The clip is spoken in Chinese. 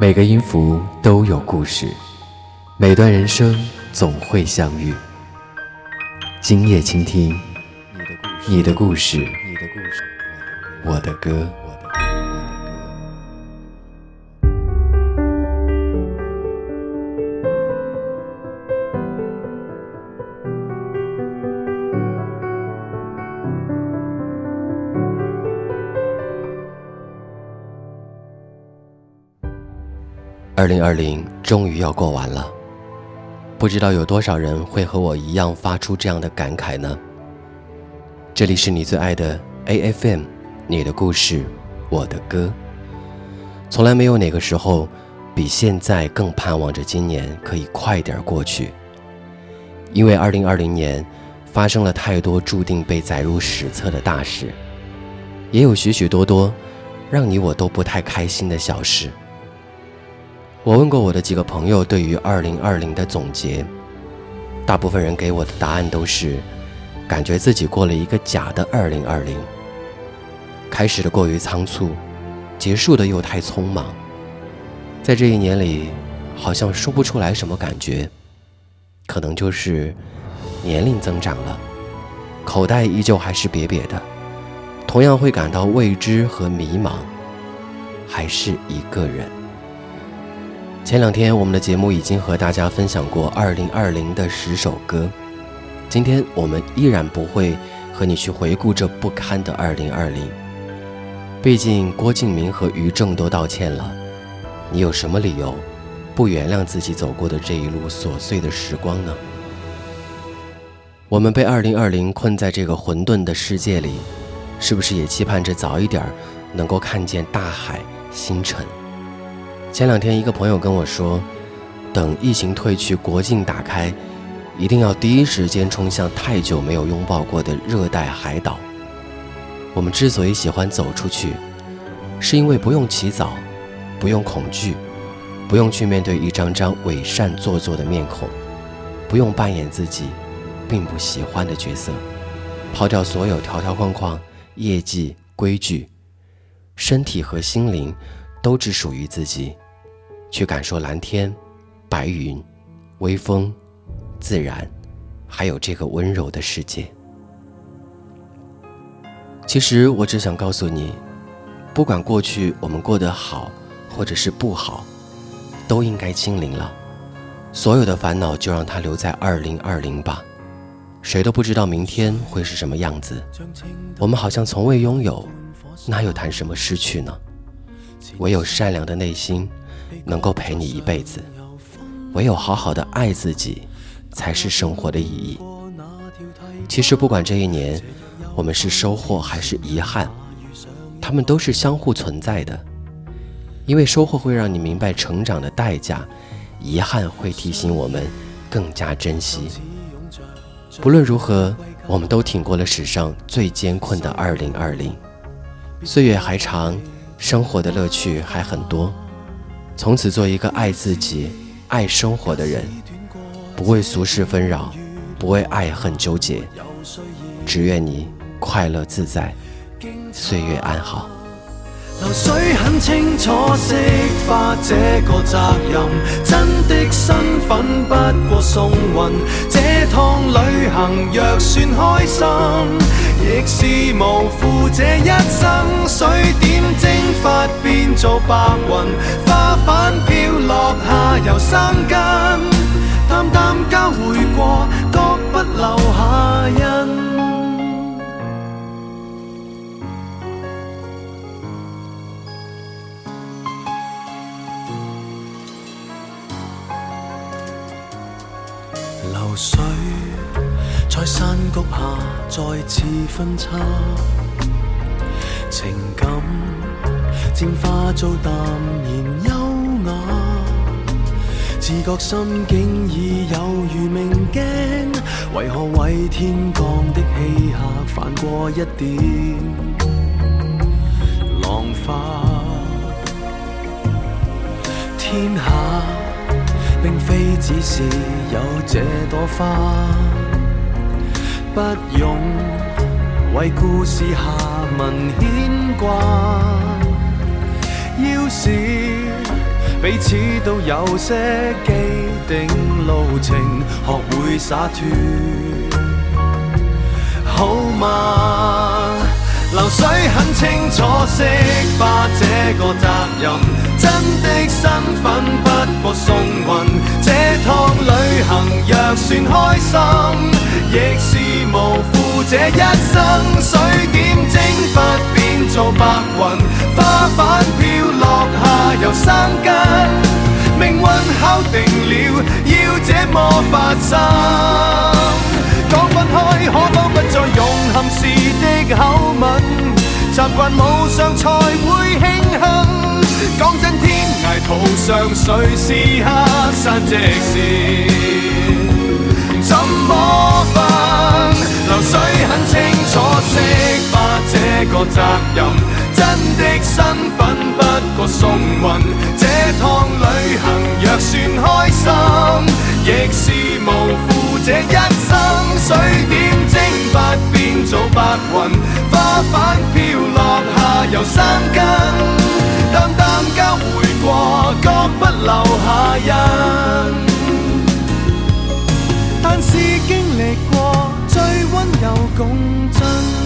每个音符都有故事，每段人生总会相遇。今夜倾听你的故事，你的故事，的我的歌。二零二零终于要过完了，不知道有多少人会和我一样发出这样的感慨呢？这里是你最爱的 A F M，你的故事，我的歌。从来没有哪个时候比现在更盼望着今年可以快点过去，因为二零二零年发生了太多注定被载入史册的大事，也有许许多多让你我都不太开心的小事。我问过我的几个朋友对于二零二零的总结，大部分人给我的答案都是，感觉自己过了一个假的二零二零，开始的过于仓促，结束的又太匆忙，在这一年里，好像说不出来什么感觉，可能就是年龄增长了，口袋依旧还是瘪瘪的，同样会感到未知和迷茫，还是一个人。前两天，我们的节目已经和大家分享过2020的十首歌。今天我们依然不会和你去回顾这不堪的2020。毕竟郭敬明和于正都道歉了，你有什么理由不原谅自己走过的这一路琐碎的时光呢？我们被2020困在这个混沌的世界里，是不是也期盼着早一点能够看见大海星辰？前两天，一个朋友跟我说，等疫情退去，国境打开，一定要第一时间冲向太久没有拥抱过的热带海岛。我们之所以喜欢走出去，是因为不用起早，不用恐惧，不用去面对一张张伪善做作的面孔，不用扮演自己并不喜欢的角色，抛掉所有条条框框、业绩规矩，身体和心灵都只属于自己。去感受蓝天、白云、微风、自然，还有这个温柔的世界。其实我只想告诉你，不管过去我们过得好，或者是不好，都应该清零了。所有的烦恼就让它留在二零二零吧。谁都不知道明天会是什么样子。我们好像从未拥有，哪有谈什么失去呢？唯有善良的内心。能够陪你一辈子，唯有好好的爱自己，才是生活的意义。其实，不管这一年我们是收获还是遗憾，他们都是相互存在的。因为收获会让你明白成长的代价，遗憾会提醒我们更加珍惜。不论如何，我们都挺过了史上最艰困的二零二零。岁月还长，生活的乐趣还很多。从此做一个爱自己爱生活的人不为俗事纷扰不为爱恨纠结只愿你快乐自在岁月安好流水很清楚惜花这个责任真的身份不过送运这趟旅行若算开心是无负这一生，水点蒸发变做白云，花瓣飘落下又生根，淡淡交会过，各不留下印。流水。在山谷下再次分叉，情感渐化做淡然优雅，自觉心境已有如明镜，为何为天降的欺客泛过一点浪花？天下并非只是有这朵花。不用为故事下文牵挂。要是彼此都有些既定路程，学会洒脱，好吗？流水很清楚，释怀这个责任，真的身份不过送运。这趟旅行若算开心。亦是无负这一生，水点蒸发变做白云，花瓣飘落下又生根。命运敲定了，要这么发生。讲分开，可否不再用憾事的口吻？习惯无常才会庆幸。讲真，天涯途上，谁是客？散席时，怎么？水很清楚，释发这个责任，真的身份不过送运。这趟旅行若算开心，亦是无负这一生。水点蒸发变做白云，花瓣飘落下游生根，淡淡交回过，各不留下印。有共進。